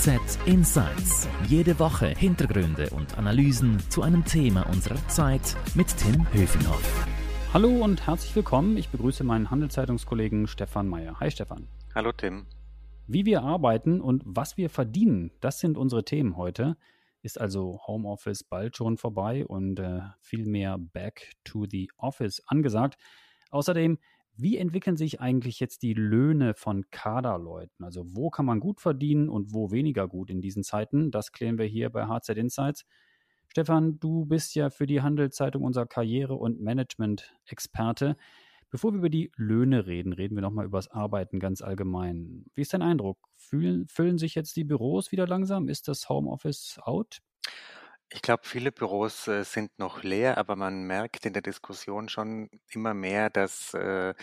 HZ Insights. Jede Woche Hintergründe und Analysen zu einem Thema unserer Zeit mit Tim Höfinghoff. Hallo und herzlich willkommen. Ich begrüße meinen Handelszeitungskollegen Stefan Meyer. Hi Stefan. Hallo Tim. Wie wir arbeiten und was wir verdienen, das sind unsere Themen heute. Ist also Homeoffice bald schon vorbei und äh, viel mehr Back to the Office angesagt. Außerdem wie entwickeln sich eigentlich jetzt die Löhne von Kaderleuten? Also wo kann man gut verdienen und wo weniger gut in diesen Zeiten? Das klären wir hier bei HZ Insights. Stefan, du bist ja für die Handelszeitung unser Karriere- und Management-Experte. Bevor wir über die Löhne reden, reden wir nochmal über das Arbeiten ganz allgemein. Wie ist dein Eindruck? Fühlen, füllen sich jetzt die Büros wieder langsam? Ist das Homeoffice out? Ich glaube, viele Büros äh, sind noch leer, aber man merkt in der Diskussion schon immer mehr, dass äh,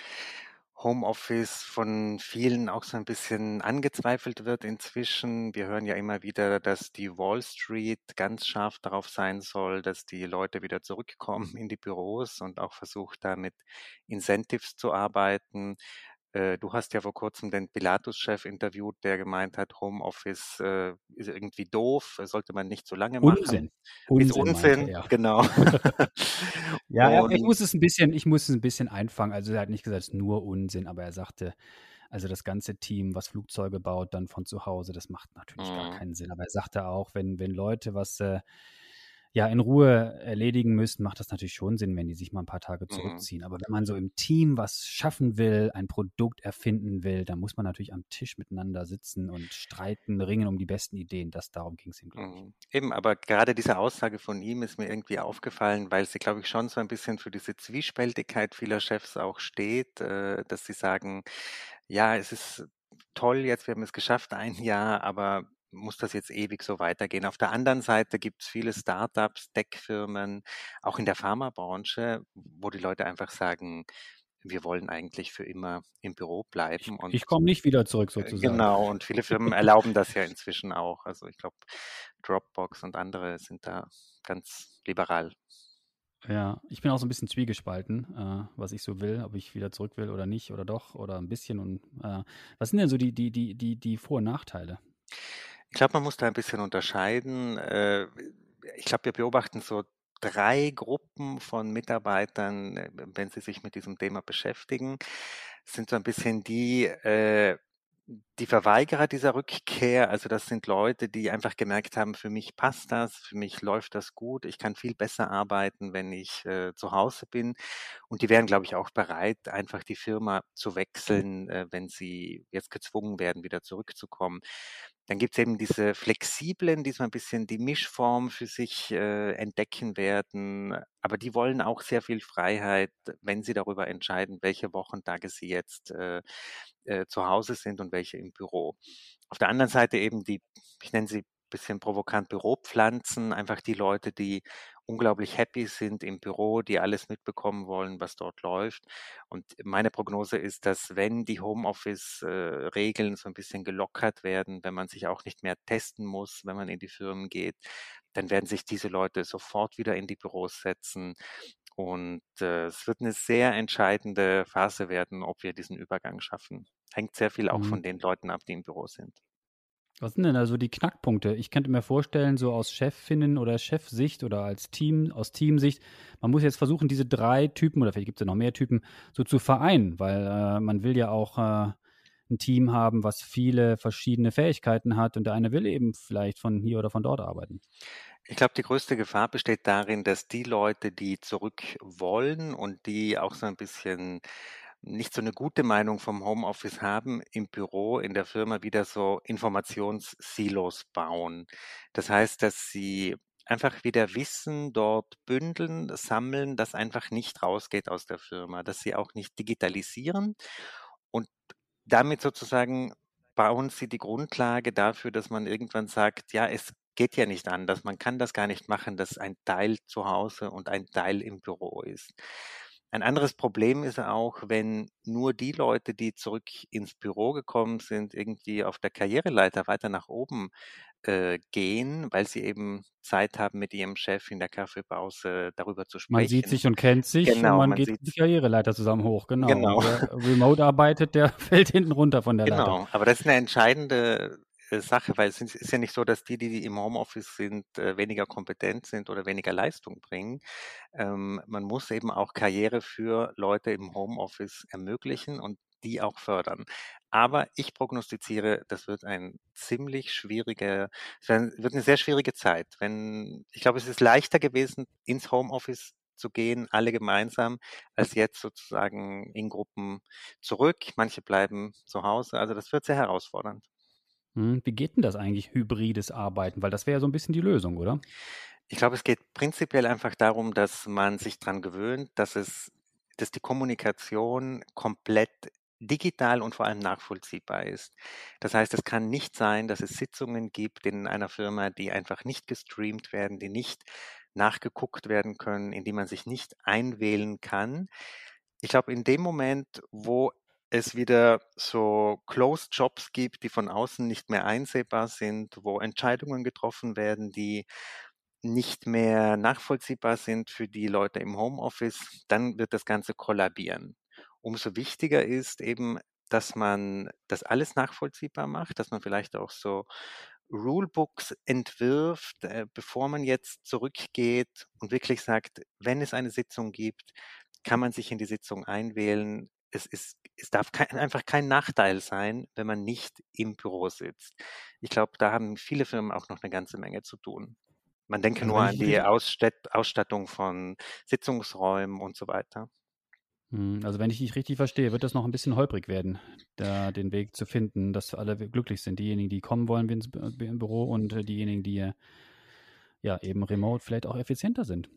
Homeoffice von vielen auch so ein bisschen angezweifelt wird inzwischen. Wir hören ja immer wieder, dass die Wall Street ganz scharf darauf sein soll, dass die Leute wieder zurückkommen in die Büros und auch versucht, da mit Incentives zu arbeiten. Äh, du hast ja vor kurzem den Pilatus-Chef interviewt, der gemeint hat, Homeoffice äh, ist irgendwie doof, sollte man nicht so lange machen. Unsinn. Ist Unsinn, er. genau. ja, ich muss es ein bisschen, ich muss es ein bisschen einfangen. Also er hat nicht gesagt, es ist nur Unsinn, aber er sagte, also das ganze Team, was Flugzeuge baut, dann von zu Hause, das macht natürlich mhm. gar keinen Sinn. Aber er sagte auch, wenn, wenn Leute was äh, ja in Ruhe erledigen müssen, macht das natürlich schon Sinn, wenn die sich mal ein paar Tage mhm. zurückziehen. Mhm. Aber wenn man so im Team was schaffen will, ein Produkt erfinden will, dann muss man natürlich am Tisch miteinander sitzen und streiten, ringen um die besten Ideen. Das darum ging es ihm, glaube ich. Mhm. Eben, aber gerade diese Aussage von ihm ist mir irgendwie aufgefallen, weil sie, glaube ich, schon so ein bisschen für diese Zwiespältigkeit vieler Chefs auch steht, äh, dass sie sagen, ja, es ist toll, jetzt wir haben es geschafft, ein Jahr, aber muss das jetzt ewig so weitergehen. Auf der anderen Seite gibt es viele Startups, Tech-Firmen, auch in der Pharmabranche, wo die Leute einfach sagen, wir wollen eigentlich für immer im Büro bleiben. Und, ich komme nicht wieder zurück äh, sozusagen. Genau, und viele Firmen erlauben das ja inzwischen auch. Also ich glaube, Dropbox und andere sind da ganz liberal. Ja, ich bin auch so ein bisschen zwiegespalten, äh, was ich so will, ob ich wieder zurück will oder nicht oder doch oder ein bisschen. Und äh, was sind denn so die, die, die, die, die Vor- und Nachteile? Ich glaube, man muss da ein bisschen unterscheiden. Äh, ich glaube, wir beobachten so drei Gruppen von Mitarbeitern, äh, wenn sie sich mit diesem Thema beschäftigen. Das sind so ein bisschen die, äh, die Verweigerer dieser Rückkehr, also das sind Leute, die einfach gemerkt haben, für mich passt das, für mich läuft das gut, ich kann viel besser arbeiten, wenn ich äh, zu Hause bin. Und die wären, glaube ich, auch bereit, einfach die Firma zu wechseln, äh, wenn sie jetzt gezwungen werden, wieder zurückzukommen. Dann gibt es eben diese flexiblen, die so ein bisschen die Mischform für sich äh, entdecken werden. Aber die wollen auch sehr viel Freiheit, wenn sie darüber entscheiden, welche Wochentage sie jetzt äh, äh, zu Hause sind und welche im Büro. Auf der anderen Seite eben die, ich nenne sie bisschen provokant Büropflanzen, einfach die Leute, die unglaublich happy sind im Büro, die alles mitbekommen wollen, was dort läuft. Und meine Prognose ist, dass wenn die Homeoffice-Regeln so ein bisschen gelockert werden, wenn man sich auch nicht mehr testen muss, wenn man in die Firmen geht, dann werden sich diese Leute sofort wieder in die Büros setzen. Und äh, es wird eine sehr entscheidende Phase werden, ob wir diesen Übergang schaffen. Hängt sehr viel auch mhm. von den Leuten ab, die im Büro sind. Was sind denn also die Knackpunkte? Ich könnte mir vorstellen, so aus Chefinnen oder Chefsicht oder als Team, aus Teamsicht, man muss jetzt versuchen, diese drei Typen oder vielleicht gibt es ja noch mehr Typen so zu vereinen, weil äh, man will ja auch äh, ein Team haben, was viele verschiedene Fähigkeiten hat und der eine will eben vielleicht von hier oder von dort arbeiten. Ich glaube, die größte Gefahr besteht darin, dass die Leute, die zurück wollen und die auch so ein bisschen nicht so eine gute Meinung vom Homeoffice haben, im Büro, in der Firma wieder so Informationssilos bauen. Das heißt, dass sie einfach wieder Wissen dort bündeln, sammeln, das einfach nicht rausgeht aus der Firma, dass sie auch nicht digitalisieren und damit sozusagen bauen sie die Grundlage dafür, dass man irgendwann sagt, ja, es geht ja nicht anders, man kann das gar nicht machen, dass ein Teil zu Hause und ein Teil im Büro ist. Ein anderes Problem ist auch, wenn nur die Leute, die zurück ins Büro gekommen sind, irgendwie auf der Karriereleiter weiter nach oben äh, gehen, weil sie eben Zeit haben, mit ihrem Chef in der Kaffeepause darüber zu sprechen. Man sieht sich und kennt sich genau, und man, man geht die Karriereleiter zusammen hoch, genau. genau. Wer remote arbeitet, der fällt hinten runter von der genau. Leiter. Genau, aber das ist eine entscheidende Sache, weil es ist ja nicht so, dass die, die im Homeoffice sind, äh, weniger kompetent sind oder weniger Leistung bringen. Ähm, man muss eben auch Karriere für Leute im Homeoffice ermöglichen und die auch fördern. Aber ich prognostiziere, das wird ein ziemlich schwierige, es wird eine sehr schwierige Zeit. Wenn, ich glaube, es ist leichter gewesen, ins Homeoffice zu gehen, alle gemeinsam, als jetzt sozusagen in Gruppen zurück. Manche bleiben zu Hause. Also das wird sehr herausfordernd. Hm, wie geht denn das eigentlich, hybrides Arbeiten? Weil das wäre ja so ein bisschen die Lösung, oder? Ich glaube, es geht prinzipiell einfach darum, dass man sich daran gewöhnt, dass es, dass die Kommunikation komplett digital und vor allem nachvollziehbar ist. Das heißt, es kann nicht sein, dass es Sitzungen gibt in einer Firma, die einfach nicht gestreamt werden, die nicht nachgeguckt werden können, in die man sich nicht einwählen kann. Ich glaube, in dem Moment, wo es wieder so Closed Jobs gibt, die von außen nicht mehr einsehbar sind, wo Entscheidungen getroffen werden, die nicht mehr nachvollziehbar sind für die Leute im Homeoffice, dann wird das Ganze kollabieren. Umso wichtiger ist eben, dass man das alles nachvollziehbar macht, dass man vielleicht auch so Rulebooks entwirft, äh, bevor man jetzt zurückgeht und wirklich sagt, wenn es eine Sitzung gibt, kann man sich in die Sitzung einwählen. Es, ist, es darf kein, einfach kein Nachteil sein, wenn man nicht im Büro sitzt. Ich glaube, da haben viele Firmen auch noch eine ganze Menge zu tun. Man denke nur an die Ausstattung von Sitzungsräumen und so weiter. Hm, also wenn ich dich richtig verstehe, wird das noch ein bisschen holprig werden, da den Weg zu finden, dass alle glücklich sind. Diejenigen, die kommen wollen ins Büro und äh, diejenigen, die ja eben remote vielleicht auch effizienter sind.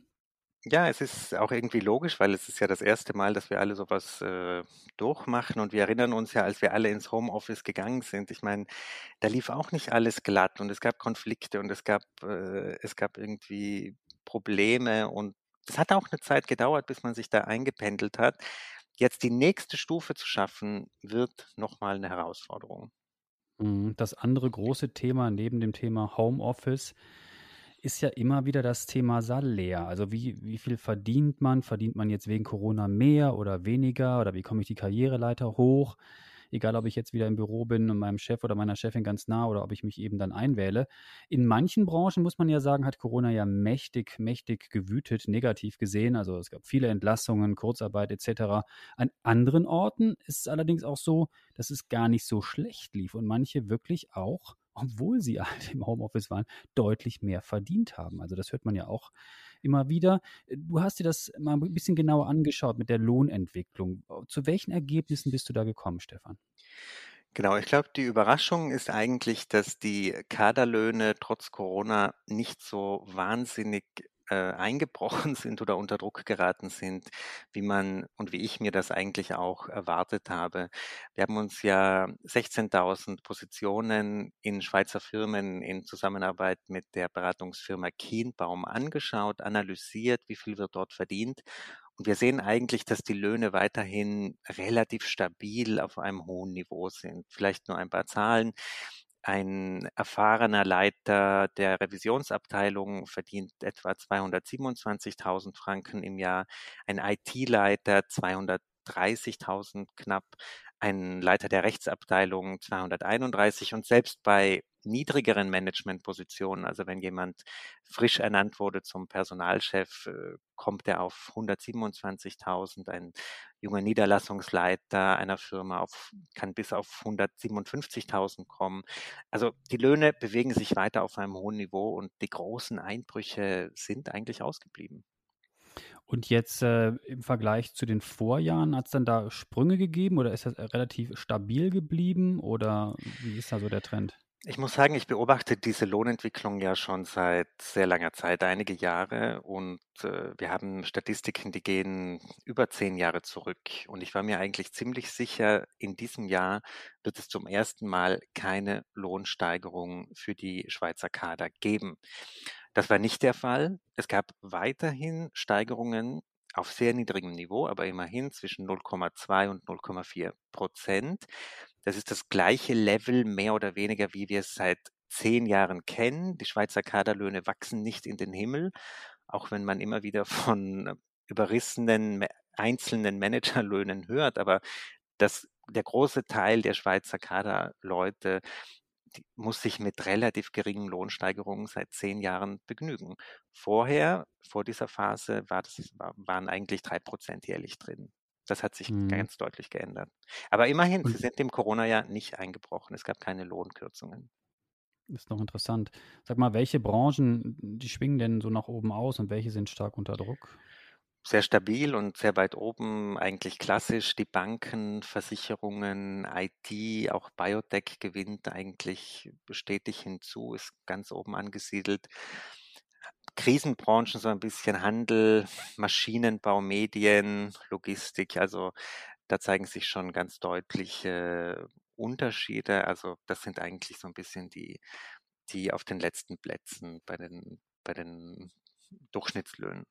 Ja, es ist auch irgendwie logisch, weil es ist ja das erste Mal, dass wir alle sowas äh, durchmachen und wir erinnern uns ja, als wir alle ins Homeoffice gegangen sind. Ich meine, da lief auch nicht alles glatt und es gab Konflikte und es gab äh, es gab irgendwie Probleme und es hat auch eine Zeit gedauert, bis man sich da eingependelt hat. Jetzt die nächste Stufe zu schaffen, wird nochmal eine Herausforderung. Mhm, das andere große Thema neben dem Thema Homeoffice ist ja immer wieder das Thema Salär. Also wie, wie viel verdient man? Verdient man jetzt wegen Corona mehr oder weniger? Oder wie komme ich die Karriereleiter hoch? egal ob ich jetzt wieder im Büro bin und meinem Chef oder meiner Chefin ganz nah oder ob ich mich eben dann einwähle. In manchen Branchen muss man ja sagen, hat Corona ja mächtig, mächtig gewütet, negativ gesehen. Also es gab viele Entlassungen, Kurzarbeit etc. An anderen Orten ist es allerdings auch so, dass es gar nicht so schlecht lief und manche wirklich auch obwohl sie halt im Homeoffice waren, deutlich mehr verdient haben. Also das hört man ja auch immer wieder. Du hast dir das mal ein bisschen genauer angeschaut mit der Lohnentwicklung. Zu welchen Ergebnissen bist du da gekommen, Stefan? Genau, ich glaube, die Überraschung ist eigentlich, dass die Kaderlöhne trotz Corona nicht so wahnsinnig äh, eingebrochen sind oder unter Druck geraten sind, wie man und wie ich mir das eigentlich auch erwartet habe. Wir haben uns ja 16.000 Positionen in Schweizer Firmen in Zusammenarbeit mit der Beratungsfirma Kienbaum angeschaut, analysiert, wie viel wird dort verdient und wir sehen eigentlich, dass die Löhne weiterhin relativ stabil auf einem hohen Niveau sind. Vielleicht nur ein paar Zahlen. Ein erfahrener Leiter der Revisionsabteilung verdient etwa 227.000 Franken im Jahr, ein IT-Leiter 230.000 knapp, ein Leiter der Rechtsabteilung 231 und selbst bei niedrigeren Managementpositionen, also wenn jemand frisch ernannt wurde zum Personalchef, äh, kommt er auf 127.000. Ein junger Niederlassungsleiter einer Firma auf, kann bis auf 157.000 kommen. Also die Löhne bewegen sich weiter auf einem hohen Niveau und die großen Einbrüche sind eigentlich ausgeblieben. Und jetzt äh, im Vergleich zu den Vorjahren, hat es dann da Sprünge gegeben oder ist das relativ stabil geblieben oder wie ist da so der Trend? Ich muss sagen, ich beobachte diese Lohnentwicklung ja schon seit sehr langer Zeit, einige Jahre. Und äh, wir haben Statistiken, die gehen über zehn Jahre zurück. Und ich war mir eigentlich ziemlich sicher, in diesem Jahr wird es zum ersten Mal keine Lohnsteigerung für die Schweizer Kader geben. Das war nicht der Fall. Es gab weiterhin Steigerungen auf sehr niedrigem Niveau, aber immerhin zwischen 0,2 und 0,4 Prozent. Das ist das gleiche Level mehr oder weniger, wie wir es seit zehn Jahren kennen. Die Schweizer Kaderlöhne wachsen nicht in den Himmel, auch wenn man immer wieder von überrissenen einzelnen Managerlöhnen hört. Aber das, der große Teil der Schweizer Kaderleute muss sich mit relativ geringen Lohnsteigerungen seit zehn Jahren begnügen. Vorher, vor dieser Phase, war das, waren eigentlich drei Prozent jährlich drin. Das hat sich mhm. ganz deutlich geändert. Aber immerhin, sie sind im Corona-Jahr nicht eingebrochen. Es gab keine Lohnkürzungen. Das ist noch interessant. Sag mal, welche Branchen, die schwingen denn so nach oben aus und welche sind stark unter Druck? Sehr stabil und sehr weit oben, eigentlich klassisch. Die Banken, Versicherungen, IT, auch Biotech gewinnt eigentlich stetig hinzu, ist ganz oben angesiedelt. Krisenbranchen so ein bisschen Handel, Maschinenbau, Medien, Logistik. Also da zeigen sich schon ganz deutliche Unterschiede. Also das sind eigentlich so ein bisschen die, die auf den letzten Plätzen bei den, bei den Durchschnittslöhnen.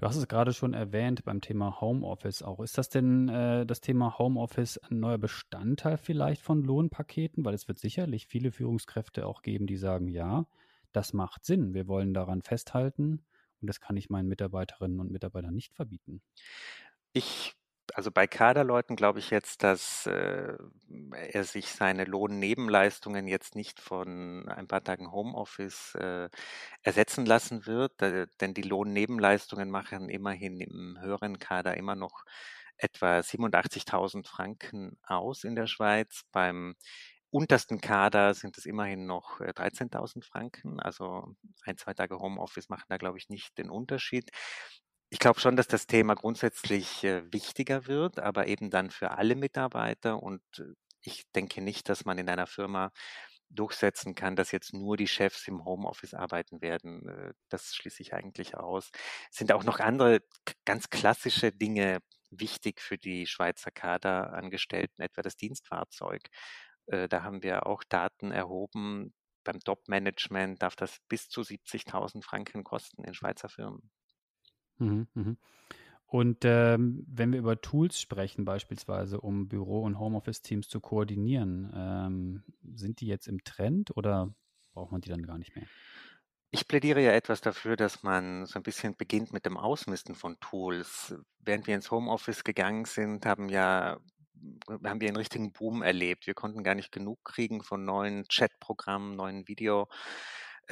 Du hast es gerade schon erwähnt beim Thema Homeoffice auch. Ist das denn äh, das Thema Homeoffice ein neuer Bestandteil vielleicht von Lohnpaketen? Weil es wird sicherlich viele Führungskräfte auch geben, die sagen, ja, das macht Sinn. Wir wollen daran festhalten und das kann ich meinen Mitarbeiterinnen und Mitarbeitern nicht verbieten. Ich also bei Kaderleuten glaube ich jetzt, dass äh, er sich seine Lohnnebenleistungen jetzt nicht von ein paar Tagen Homeoffice äh, ersetzen lassen wird, äh, denn die Lohnnebenleistungen machen immerhin im höheren Kader immer noch etwa 87.000 Franken aus in der Schweiz. Beim untersten Kader sind es immerhin noch 13.000 äh, Franken. Also ein, zwei Tage Homeoffice machen da, glaube ich, nicht den Unterschied. Ich glaube schon, dass das Thema grundsätzlich äh, wichtiger wird, aber eben dann für alle Mitarbeiter. Und äh, ich denke nicht, dass man in einer Firma durchsetzen kann, dass jetzt nur die Chefs im Homeoffice arbeiten werden. Äh, das schließe ich eigentlich aus. Es sind auch noch andere ganz klassische Dinge wichtig für die Schweizer Kaderangestellten, etwa das Dienstfahrzeug. Da haben wir auch Daten erhoben. Beim Top-Management darf das bis zu 70.000 Franken kosten in Schweizer Firmen. Mhm, mhm. Und ähm, wenn wir über Tools sprechen, beispielsweise, um Büro- und Homeoffice-Teams zu koordinieren, ähm, sind die jetzt im Trend oder braucht man die dann gar nicht mehr? Ich plädiere ja etwas dafür, dass man so ein bisschen beginnt mit dem Ausmisten von Tools. Während wir ins Homeoffice gegangen sind, haben ja haben wir einen richtigen Boom erlebt. Wir konnten gar nicht genug kriegen von neuen Chatprogrammen, neuen Video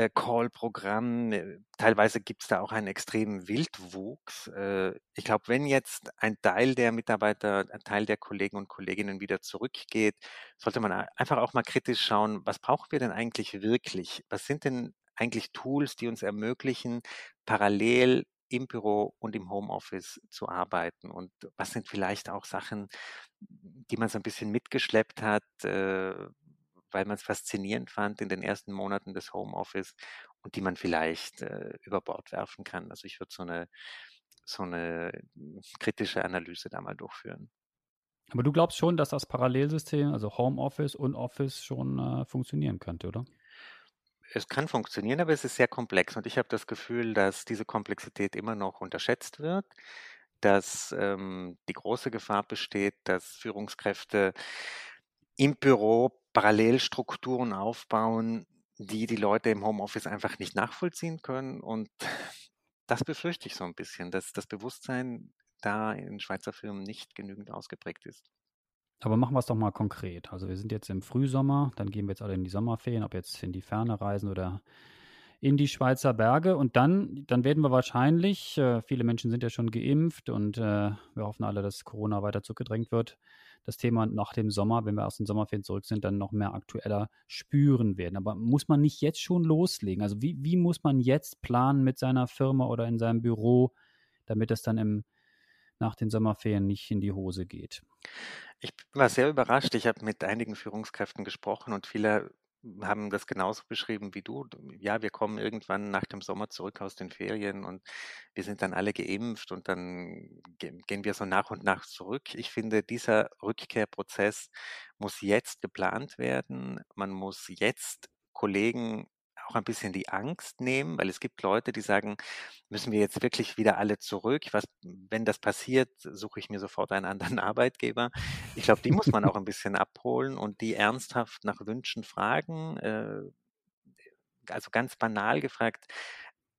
Call-Programm. Äh, teilweise gibt es da auch einen extremen Wildwuchs. Äh, ich glaube, wenn jetzt ein Teil der Mitarbeiter, ein Teil der Kollegen und Kolleginnen wieder zurückgeht, sollte man einfach auch mal kritisch schauen, was brauchen wir denn eigentlich wirklich? Was sind denn eigentlich Tools, die uns ermöglichen, parallel im Büro und im Homeoffice zu arbeiten? Und was sind vielleicht auch Sachen, die man so ein bisschen mitgeschleppt hat, weil man es faszinierend fand in den ersten Monaten des Homeoffice und die man vielleicht äh, über Bord werfen kann. Also ich würde so eine, so eine hm, kritische Analyse da mal durchführen. Aber du glaubst schon, dass das Parallelsystem, also Homeoffice und Office, schon äh, funktionieren könnte, oder? Es kann funktionieren, aber es ist sehr komplex und ich habe das Gefühl, dass diese Komplexität immer noch unterschätzt wird, dass ähm, die große Gefahr besteht, dass Führungskräfte im Büro Parallelstrukturen aufbauen, die die Leute im Homeoffice einfach nicht nachvollziehen können. Und das befürchte ich so ein bisschen, dass das Bewusstsein da in Schweizer Firmen nicht genügend ausgeprägt ist. Aber machen wir es doch mal konkret. Also wir sind jetzt im Frühsommer, dann gehen wir jetzt alle in die Sommerferien, ob jetzt in die Ferne reisen oder in die Schweizer Berge. Und dann, dann werden wir wahrscheinlich, äh, viele Menschen sind ja schon geimpft und äh, wir hoffen alle, dass Corona weiter zurückgedrängt wird, das Thema nach dem Sommer, wenn wir aus den Sommerferien zurück sind, dann noch mehr aktueller spüren werden. Aber muss man nicht jetzt schon loslegen? Also wie, wie muss man jetzt planen mit seiner Firma oder in seinem Büro, damit es dann im, nach den Sommerferien nicht in die Hose geht? Ich war sehr überrascht. Ich habe mit einigen Führungskräften gesprochen und viele haben das genauso beschrieben wie du. Ja, wir kommen irgendwann nach dem Sommer zurück aus den Ferien und wir sind dann alle geimpft und dann gehen wir so nach und nach zurück. Ich finde, dieser Rückkehrprozess muss jetzt geplant werden. Man muss jetzt Kollegen auch ein bisschen die Angst nehmen, weil es gibt Leute, die sagen, müssen wir jetzt wirklich wieder alle zurück? Was, wenn das passiert, suche ich mir sofort einen anderen Arbeitgeber. Ich glaube, die muss man auch ein bisschen abholen und die ernsthaft nach Wünschen fragen. Äh, also ganz banal gefragt,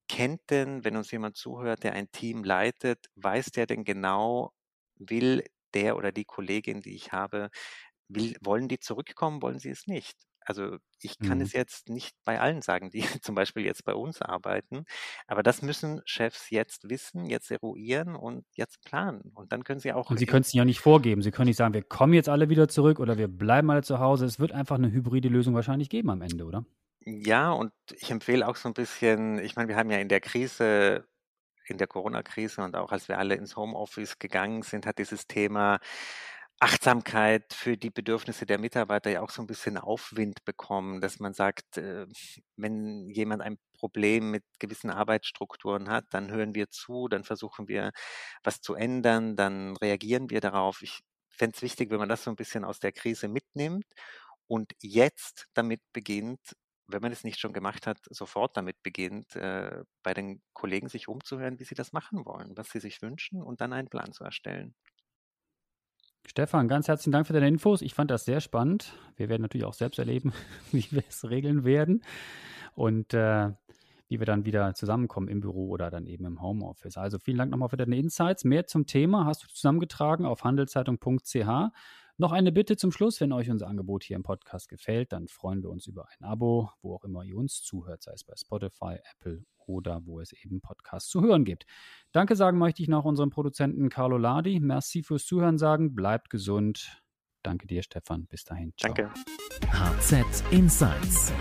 kennt denn, wenn uns jemand zuhört, der ein Team leitet, weiß der denn genau, will der oder die Kollegin, die ich habe, will, wollen die zurückkommen, wollen sie es nicht? Also ich kann Mhm. es jetzt nicht bei allen sagen, die zum Beispiel jetzt bei uns arbeiten, aber das müssen Chefs jetzt wissen, jetzt eruieren und jetzt planen. Und dann können sie auch Und Sie können es ja nicht vorgeben. Sie können nicht sagen, wir kommen jetzt alle wieder zurück oder wir bleiben alle zu Hause. Es wird einfach eine hybride Lösung wahrscheinlich geben am Ende, oder? Ja, und ich empfehle auch so ein bisschen ich meine, wir haben ja in der Krise in der Corona-Krise und auch als wir alle ins Homeoffice gegangen sind, hat dieses Thema Achtsamkeit für die Bedürfnisse der Mitarbeiter ja auch so ein bisschen Aufwind bekommen, dass man sagt, äh, wenn jemand ein Problem mit gewissen Arbeitsstrukturen hat, dann hören wir zu, dann versuchen wir, was zu ändern, dann reagieren wir darauf. Ich fände es wichtig, wenn man das so ein bisschen aus der Krise mitnimmt und jetzt damit beginnt, wenn man es nicht schon gemacht hat, sofort damit beginnt, äh, bei den Kollegen sich umzuhören, wie sie das machen wollen, was sie sich wünschen und dann einen Plan zu erstellen. Stefan, ganz herzlichen Dank für deine Infos. Ich fand das sehr spannend. Wir werden natürlich auch selbst erleben, wie wir es regeln werden und äh, wie wir dann wieder zusammenkommen im Büro oder dann eben im Homeoffice. Also vielen Dank nochmal für deine Insights. Mehr zum Thema hast du zusammengetragen auf handelszeitung.ch. Noch eine Bitte zum Schluss, wenn euch unser Angebot hier im Podcast gefällt, dann freuen wir uns über ein Abo, wo auch immer ihr uns zuhört, sei es bei Spotify, Apple oder wo es eben Podcasts zu hören gibt. Danke sagen möchte ich noch unserem Produzenten Carlo Ladi. Merci fürs Zuhören sagen. Bleibt gesund. Danke dir, Stefan. Bis dahin. Ciao. Danke. HZ Insights.